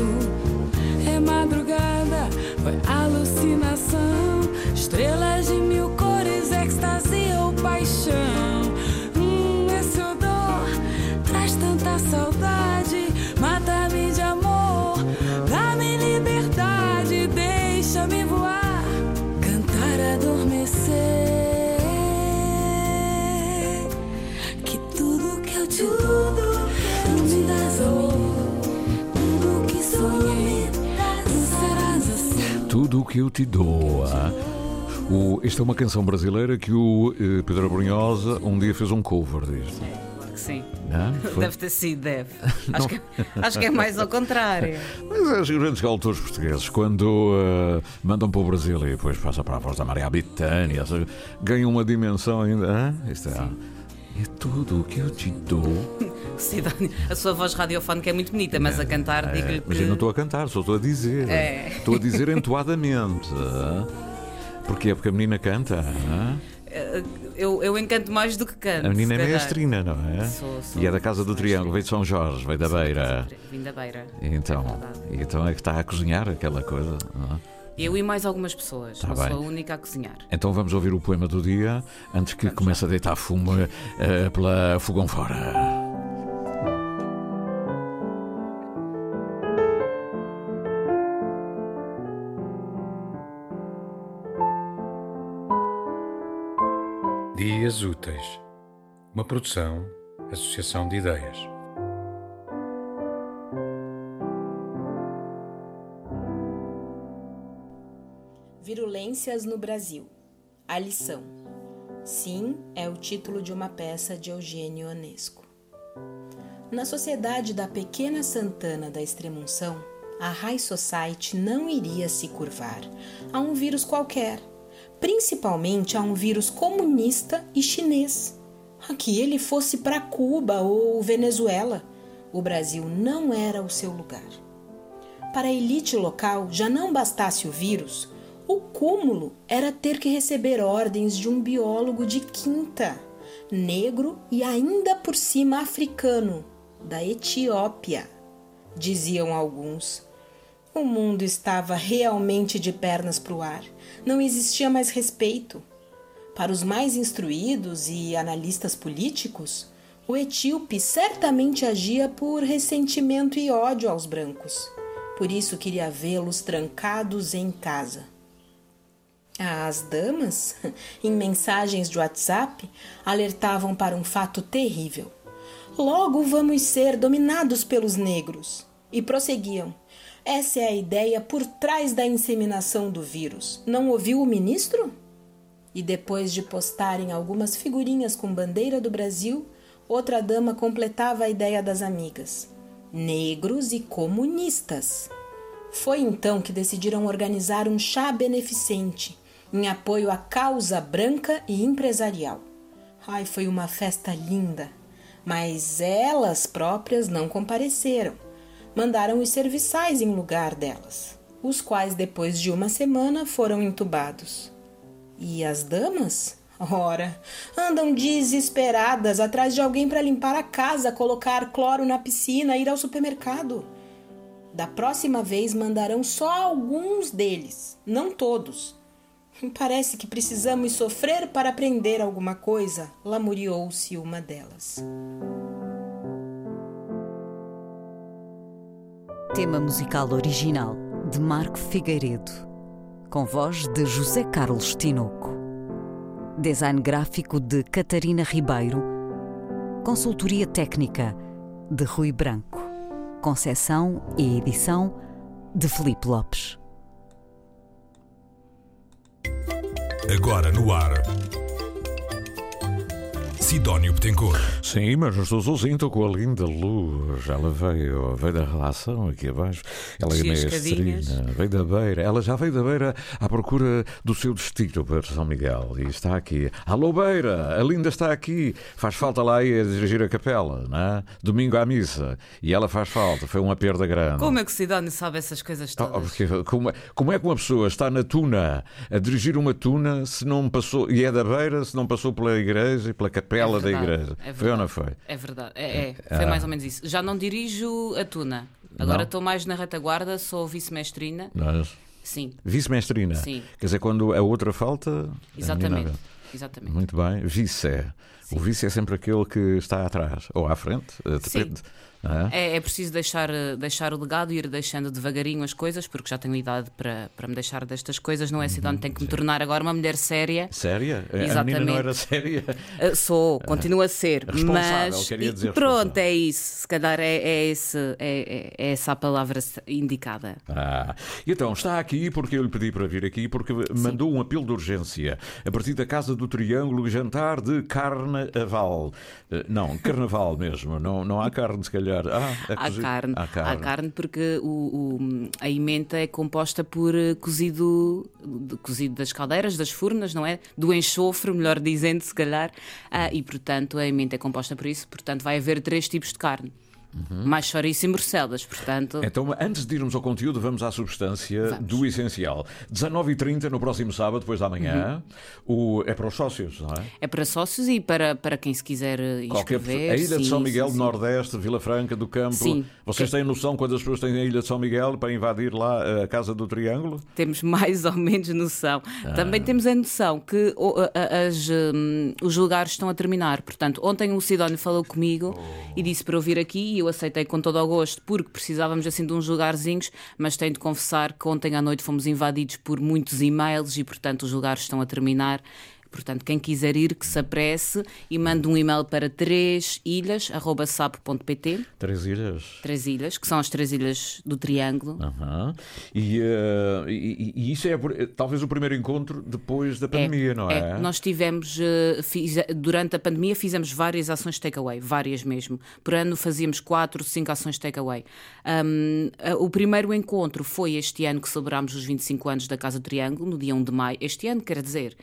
É madrugada, foi alucinação. Que eu te dou. ah. O, esta é uma canção brasileira que o eh, Pedro Brunhosa um dia fez um cover disto. Claro que sim. Não? Foi- Deve ter sido, deve. Acho que, acho que é mais ao contrário. Mas é, os grandes autores portugueses, quando eh, mandam para o Brasil e depois passa para a voz da Maria Bethânia, ganham uma dimensão ainda. Isto é, é tudo o que eu te dou. Sidónio, a sua voz radiofónica é muito bonita, mas a cantar, É, digo-lhe mas que. eu não estou a cantar, só estou a dizer. É. Estou a dizer entoadamente. Porquê? Porque a menina canta. Eh, Eu, eu encanto mais do que canto. A menina é mestrina, não é? Sou, sou. E é da Casa do Triângulo, veio de São Jorge, veio da Beira. Vim da beira. Então, então é que está a cozinhar aquela coisa. é? Eu e mais algumas pessoas. Tá não bem. sou a única a cozinhar. Então vamos ouvir o poema do dia antes que comece a deitar fumo eh, pela fogão fora. Dias Úteis. Uma produção, associação de ideias. Virulências no Brasil. A lição. Sim, é o título de uma peça de Eugênio Onesco. Na sociedade da pequena Santana da Extremunção, a High Society não iria se curvar a um vírus qualquer, principalmente a um vírus comunista e chinês. Que ele fosse para Cuba ou Venezuela, o Brasil não era o seu lugar. Para a elite local, já não bastasse o vírus, o cúmulo era ter que receber ordens de um biólogo de quinta, negro e ainda por cima africano, da Etiópia, diziam alguns. O mundo estava realmente de pernas para o ar. Não existia mais respeito. Para os mais instruídos e analistas políticos, o etíope certamente agia por ressentimento e ódio aos brancos. Por isso queria vê-los trancados em casa. As damas, em mensagens de WhatsApp, alertavam para um fato terrível. Logo vamos ser dominados pelos negros. E prosseguiam. Essa é a ideia por trás da inseminação do vírus. Não ouviu o ministro? E depois de postarem algumas figurinhas com bandeira do Brasil, outra dama completava a ideia das amigas: negros e comunistas. Foi então que decidiram organizar um chá beneficente em apoio à causa branca e empresarial. Ai, foi uma festa linda, mas elas próprias não compareceram. Mandaram os serviçais em lugar delas, os quais depois de uma semana foram entubados. E as damas? Ora, andam desesperadas atrás de alguém para limpar a casa, colocar cloro na piscina, ir ao supermercado. Da próxima vez mandarão só alguns deles, não todos. Parece que precisamos sofrer para aprender alguma coisa, lamuriou-se uma delas. Tema musical original de Marco Figueiredo, com voz de José Carlos Tinoco. Design gráfico de Catarina Ribeiro. Consultoria técnica de Rui Branco. Concessão e edição de Felipe Lopes. Agora no ar. Sidónio Betancourt. Sim, mas não estou sozinho, estou com a linda luz. Ela veio, veio da relação aqui abaixo. Ela é maestrina, veio da beira. Ela já veio da beira à procura do seu destino para São Miguel e está aqui. Alô, beira, a linda está aqui. Faz falta lá aí a dirigir a capela, não é? Domingo à missa. E ela faz falta, foi uma perda grande. Como é que o Sidónio sabe essas coisas Ah, todas? porque como, é- como é que uma pessoa está na tuna a dirigir uma tuna se não passou, e é da beira, se não passou pela igreja e pela capela É da igreja? é foi ou não foi? É verdade, é, é. Ah. foi mais ou menos isso. Já não dirijo a Tuna. Agora estou mais na retaguarda, sou vice-mestrina. Nós. Sim. Vice-mestrina. Sim. Quer dizer, quando a outra falta. Exatamente. Exatamente. Muito bem. Vice é. O vice é sempre aquele que está atrás ou à frente, depende. não é? É, é preciso deixar, eh, deixar o legado e ir deixando devagarinho as coisas, porque já tenho idade para, para me deixar destas coisas. Não é, Sidónio? Tenho que me tornar agora uma mulher séria. Séria? A menina Exatamente. não era séria? Uh, Sou, continuo a ser, Responsável, mas queria dizer pronto, é isso. Se calhar é, é, esse, é, é- é essa a palavra indicada. Ah, então está aqui porque eu lhe pedi para vir aqui porque mandou um apelo de urgência a partir da Casa do Triângulo jantar de carnaval. Eh, Não, carnaval mesmo. Não, não há carne, se calhar. Ah, é cozido. carne, Há carne. há carne porque o, o- a emenda é composta por eh, cozido, cozido das caldeiras, das furnas, não é? Do enxofre, melhor dizendo, se calhar. Ah, e portanto a emenda é composta por isso. Portanto, vai haver três tipos de carne: mais chouriço e morcelas. Portanto, Então, antes de irmos ao conteúdo, vamos à substância do essencial. 19h30 no próximo sábado, depois da manhã. Uhum. O... É para os sócios, não é? é para sócios e para, para quem se quiser eh, Qualquer inscrever. pessoa- a Ilha de sim, São sim, Miguel, sim. do Nordeste, Vila Franca, do Campo. Sim. Vocês têm noção quando as pessoas têm a Ilha de São Miguel para invadir lá a Casa do Triângulo? Temos mais ou menos noção. Ah. Também temos a noção que as, hum, os lugares estão a terminar. Portanto, ontem o Sidónio falou comigo e disse para eu vir aqui e eu aceitei com todo o gosto porque precisávamos assim de uns lugarzinhos, mas tenho de confessar que ontem à noite fomos invadidos por muitos e-mails e, portanto, os lugares estão a terminar. Portanto, quem quiser ir, que se apresse e mande um e-mail para tresilhas.sapo.pt Três ilhas. Três ilhas, que são as três ilhas do Triângulo. Aham. E, eh, e- e isso é talvez o primeiro encontro depois da pandemia, não é? Nós tivemos, eh, fize- durante a pandemia, fizemos várias ações takeaway, várias mesmo. Por ano fazíamos quatro, cinco ações takeaway. Um, o primeiro encontro foi este ano que celebrámos os 25 anos da Casa do Triângulo, no dia 1 de maio. Este ano, quer dizer,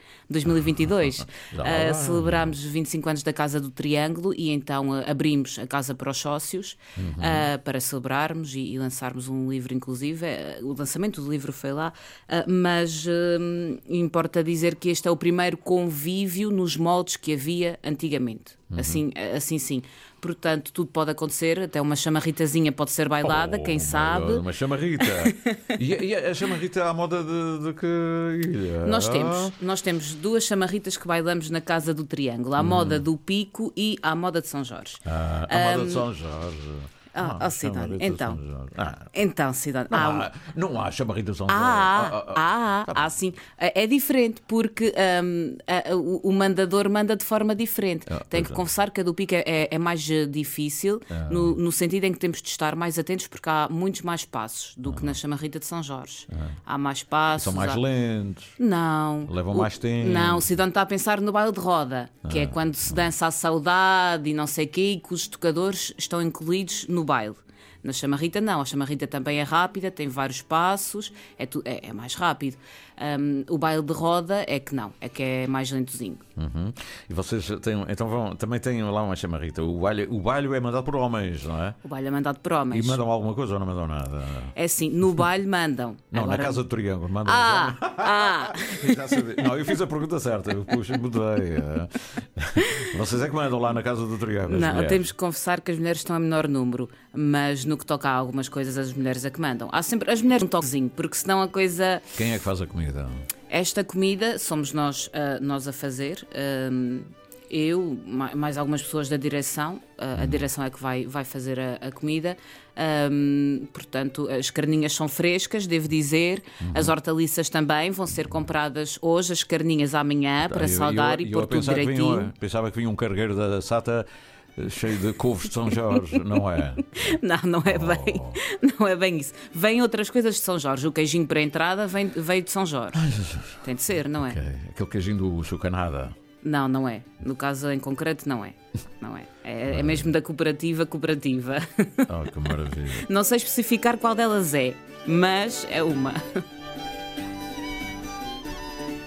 2022. Já Uh, celebrámos os 25 anos da Casa do Triângulo e então uh, abrimos a casa para os sócios Uhum. uh, para celebrarmos e, e lançarmos um livro, inclusive. Uh, o lançamento do livro foi lá, mas um, importa dizer que este é o primeiro convívio nos moldes que havia antigamente. Uhum. Assim, assim sim. Portanto, tudo pode acontecer, até uma chamarritazinha pode ser bailada, Oh, quem sabe. God, Uma chamarrita. e, e a chamarrita à moda de, de que ilha? Nós temos, nós temos duas chamarritas que bailamos na Casa do Triângulo, à moda do Pico e à moda de São Jorge. Hum. Ah, a moda Ahm, de São Jorge. Ah, Ah, oh, Cidade, então. Ah, Então, Cidade. não, há um- há, não há chamarrita de São Jorge. Ah, Ah, ah, ah, ah, ah, sim. É é diferente porque hum, a- o, o mandador manda de forma diferente. Ah, Tenho que é. confessar que a do Pico é, é mais eh, difícil, Ah. no, no sentido em que temos de estar mais atentos porque há muitos mais passos do que na chamarrita de São Jorge. Há mais passos. Ah. São mais há- lentos. Não. Levam O- mais tempo. Não, o Sidão está a pensar no baile de roda, que é Ah. quando se dança a saudade e não sei o quê, e que os tocadores estão incluídos no baile. Na chamarrita, não. A chamarrita também é rápida, tem vários passos, é, tu- é- é mais rápido. Hum, o baile de roda é que não, é que é mais lentozinho. Uhum. E vocês têm, então vão, também têm lá uma chamarrita. O baile, o baile é mandado por homens, não é? O baile é mandado por homens. E mandam alguma coisa ou não mandam nada? É assim, no baile mandam. Não, Agora- na Casa do Triângulo mandam. Ah, ah! Não, eu fiz a pergunta certa, eu puxo, mudei. Vocês é que mandam lá na Casa do Triângulo. Não, temos que confessar que as mulheres estão a menor número, mas no que toca a algumas coisas, as mulheres é que mandam. Há sempre as mulheres um toquezinho, porque senão a coisa. Quem é que faz a comida? Esta comida somos nós, ah, nós a fazer. eu, ma- mais algumas pessoas da direção, ah, a direção é que vai, vai fazer a, a comida. Ahm, portanto, as carninhas são frescas, devo dizer. As hortaliças também vão ser compradas hoje, as carninhas amanhã, para Eu- salgar eu, e pôr tudo que vinha direitinho. um- pensava que vinha um cargueiro da Sata cheio de couves de São Jorge, não é? Não, não é bem, Oh. não é bem isso. Vêm outras coisas de São Jorge. O queijinho para a entrada vem, veio de São Jorge. Tem de ser, não é? Aquele queijinho do Chucanada. Não, não é. No caso em concreto, não é. Não é. É, é mesmo da cooperativa cooperativa. Oh, que maravilha. Não sei especificar qual delas é, mas é uma.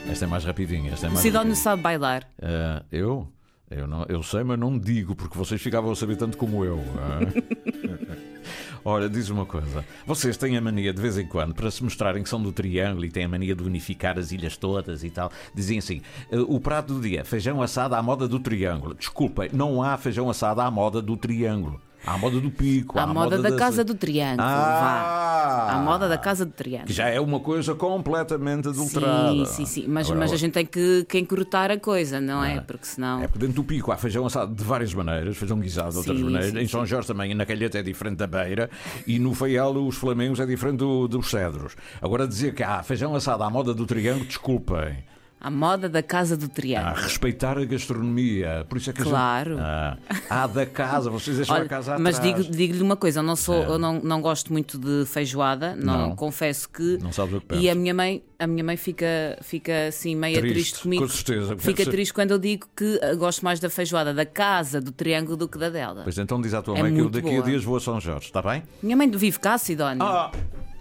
Esta é mais rapidinha. Esta é mais Sidónio sabe bailar. Eh, eu? Eu, não, eu sei, mas não digo, porque vocês ficavam a saber tanto como eu. ah. Olha, diz uma coisa. Vocês têm a mania, de vez em quando, para se mostrarem que são do Triângulo e têm a mania de unificar as ilhas todas e tal, dizem assim: "Eh, o prato do dia, feijão assado à moda do Triângulo. Desculpem, não há feijão assado à moda do Triângulo. Há a moda do Pico. há À moda da da- Casa do Triângulo. Ah! Vá. À moda da Casa do Triângulo. Que já é uma coisa completamente adulterada. Sim, sim, sim. Mas, Agora, mas a gente tem que, que encurtar a coisa, não é? Porque senão. É porque dentro do pico há feijão assado de várias maneiras, feijão guisado de outras Sim, maneiras. sim, em São Jorge também, na calheta é diferente da beira. E no Feial, os flamengos é diferente do- dos cedros. Agora dizer que há feijão assado à moda do triângulo, desculpem. À moda da Casa do A Triângulo. respeitar a gastronomia. Por isso é que a gente- Claro. Ah, há da casa, vocês deixam Olha, a casa mas atrás. digo- digo-lhe uma coisa, eu não sou, É. eu não, não gosto muito de feijoada, não, Não. confesso que. Não sabes o que E pensas. a minha mãe, a minha mãe fica, fica assim meia Triste, triste, comigo. com certeza. Fica triste quando eu digo que ah, gosto mais da feijoada da casa do Triângulo do que da dela. Pois então diz à tua É mãe que eu daqui a boa. dias vou a São Jorge, está bem? Minha mãe vive cá, Sidónio. Ah!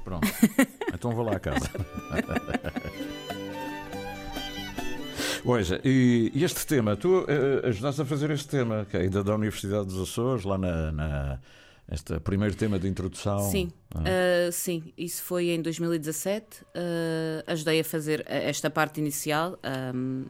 Pronto. então vou lá a casa. Veja, e, este tema, tu eh, ajudaste a fazer este tema, que é ainda da Universidade dos Açores, lá na, na- este primeiro tema de introdução. Sim, Ah. ah, sim, isso foi em 2017. ah, ajudei a fazer esta parte inicial. ahm,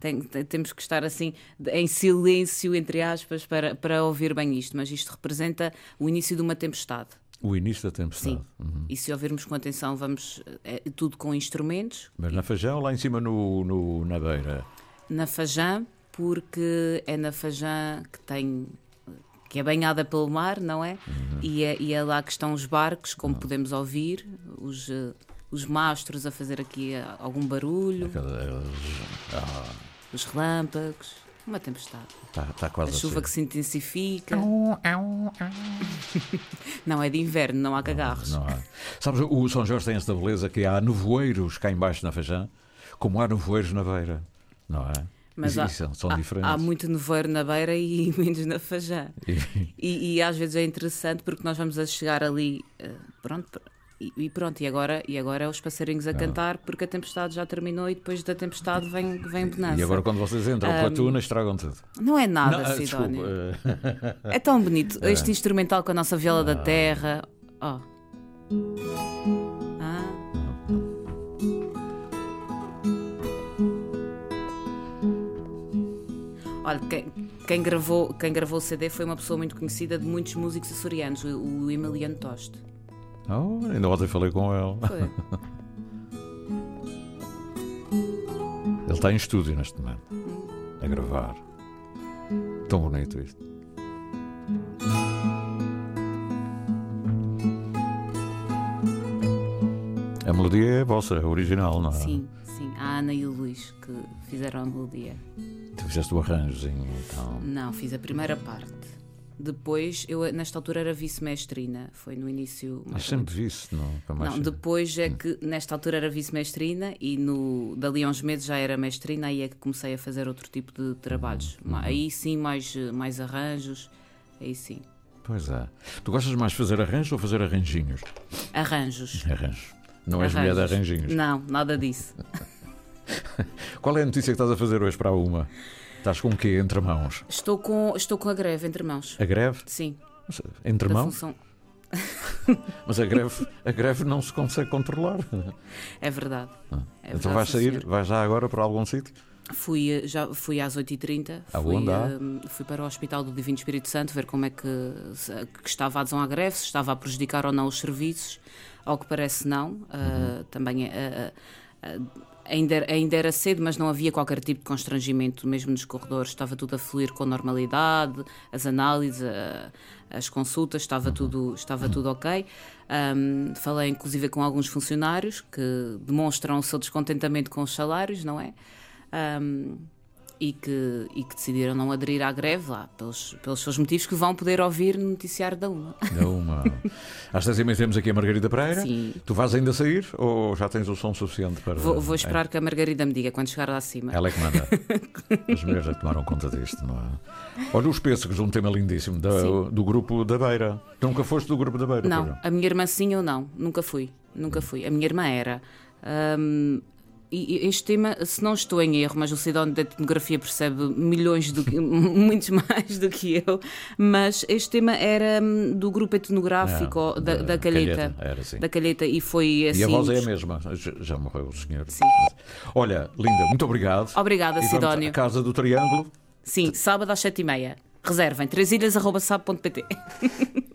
tem- tem- temos que estar assim em silêncio, entre aspas, para, para ouvir bem isto, mas isto representa o início de uma tempestade. O início da tempestade. Sim. Uhum. E se ouvirmos com atenção, vamos. É, tudo com instrumentos, Mas na Fajão, lá em cima no, no- na beira. na Fajã, porque é na Fajã que tem. que é banhada pelo mar, não é? E, é e é lá que estão os barcos, como podemos ouvir, os, eh, os mastros a fazer aqui eh, algum barulho, Aquelas- Ah, os relâmpagos, uma tempestade. Está tá quase A chuva assim. que se intensifica. não, é de inverno, não há cagarros. Não há. Sabes, o São Jorge tem esta beleza que há nevoeiros cá embaixo na Fajã, como há nevoeiros na beira. Não é? Mas há, isso são há- diferentes. há muito nevoeiro na beira e menos na Fajã. E- E, e às vezes é interessante porque nós vamos a chegar ali, eh, pronto, e, e pronto, e agora, e agora é os passarinhos a cantar porque a tempestade já terminou e depois da tempestade vem, vem bonança. E agora quando vocês entram Ahm, com a tuna estragam tudo. Não é nada, Não, ah, Sidónio. desculpa, É tão bonito. É. Este instrumental com a nossa viola da Ah. terra. Ó. Ah. Olha, quem, quem gravou, quem gravou o CD foi uma pessoa muito conhecida de muitos músicos açorianos, o, o Emiliano Toste. Oh, ainda ontem falei com ele. Foi. Ele está em estúdio neste momento, a gravar. Tão bonito isto. A melodia é vossa, original, não é? Sim, sim. A Ana e o Luís que fizeram a melodia. Tu fizeste o arranjozinho então. Não, fiz a primeira parte. Depois, eu nesta altura era vice-mestrina. Foi no início. Mas sempre vice, não? Mais Não, depois é que nesta altura era vice-mestrina e no, dali a uns meses já era mestrina, aí é que comecei a fazer outro tipo de trabalhos. Uhum, Aí sim, mais, mais arranjos, aí sim. Pois é. Tu gostas mais de fazer arranjos ou fazer arranjinhos? Arranjos. Arranjos. Não és mulher de arranjinhos. Não, nada disso. Qual é a notícia que estás a fazer hoje para a uma? Estás com o quê entre mãos? Estou com, estou com a greve entre mãos. A greve? Sim. Mas, Entre Da mãos? função- Mas a greve, a greve não se consegue controlar. É verdade. É então verdade, vais sair, senhor. vais já agora para algum sítio? Fui, eh, já fui às 8h30, fui, Aonde há? eh, fui para o Hospital do Divino Espírito Santo ver como é que, que estava a adesão à greve, se estava a prejudicar ou não os serviços. Ao que parece, não. Eh, também é, eh, eh, ainda, ainda era cedo, mas não havia qualquer tipo de constrangimento, mesmo nos corredores. Estava tudo a fluir com normalidade, as análises, eh, as consultas, estava, tudo, estava tudo ok. Ahm, falei inclusive com alguns funcionários que demonstram o seu descontentamento com os salários, não é? Ahm, e que, e que decidiram não aderir à greve lá, pelos, pelos seus motivos que vão poder ouvir no noticiário da UMA. Da uma. Às seis e meia temos aqui a Margarida Pereira. Sim. Tu vais ainda sair ou já tens o som suficiente para. Vou, vou esperar que a Margarida me diga quando chegar lá acima. Ela é que manda. As mulheres já tomaram conta disto, não é? Olha os pêssegos, um tema lindíssimo da- do grupo da Beira. Tu nunca foste do grupo da Beira? Não, a minha irmã sim ou não, nunca fui, nunca fui. A minha irmã era. Ahm, e este tema, se não estou em erro, mas o Sidónio da etnografia percebe milhões, do que, muitos mais do que eu, mas este tema era hum, do grupo etnográfico Não, da, da da Calheta. Calheta, era assim. Da Calheta, e foi assim. E a voz é a mesma. Já- morreu o senhor. Olha, linda, muito obrigado. Obrigada, Sidónio. Casa do Triângulo. Sim, sábado às sete e meia. Reservem, tresilhas.sab.pt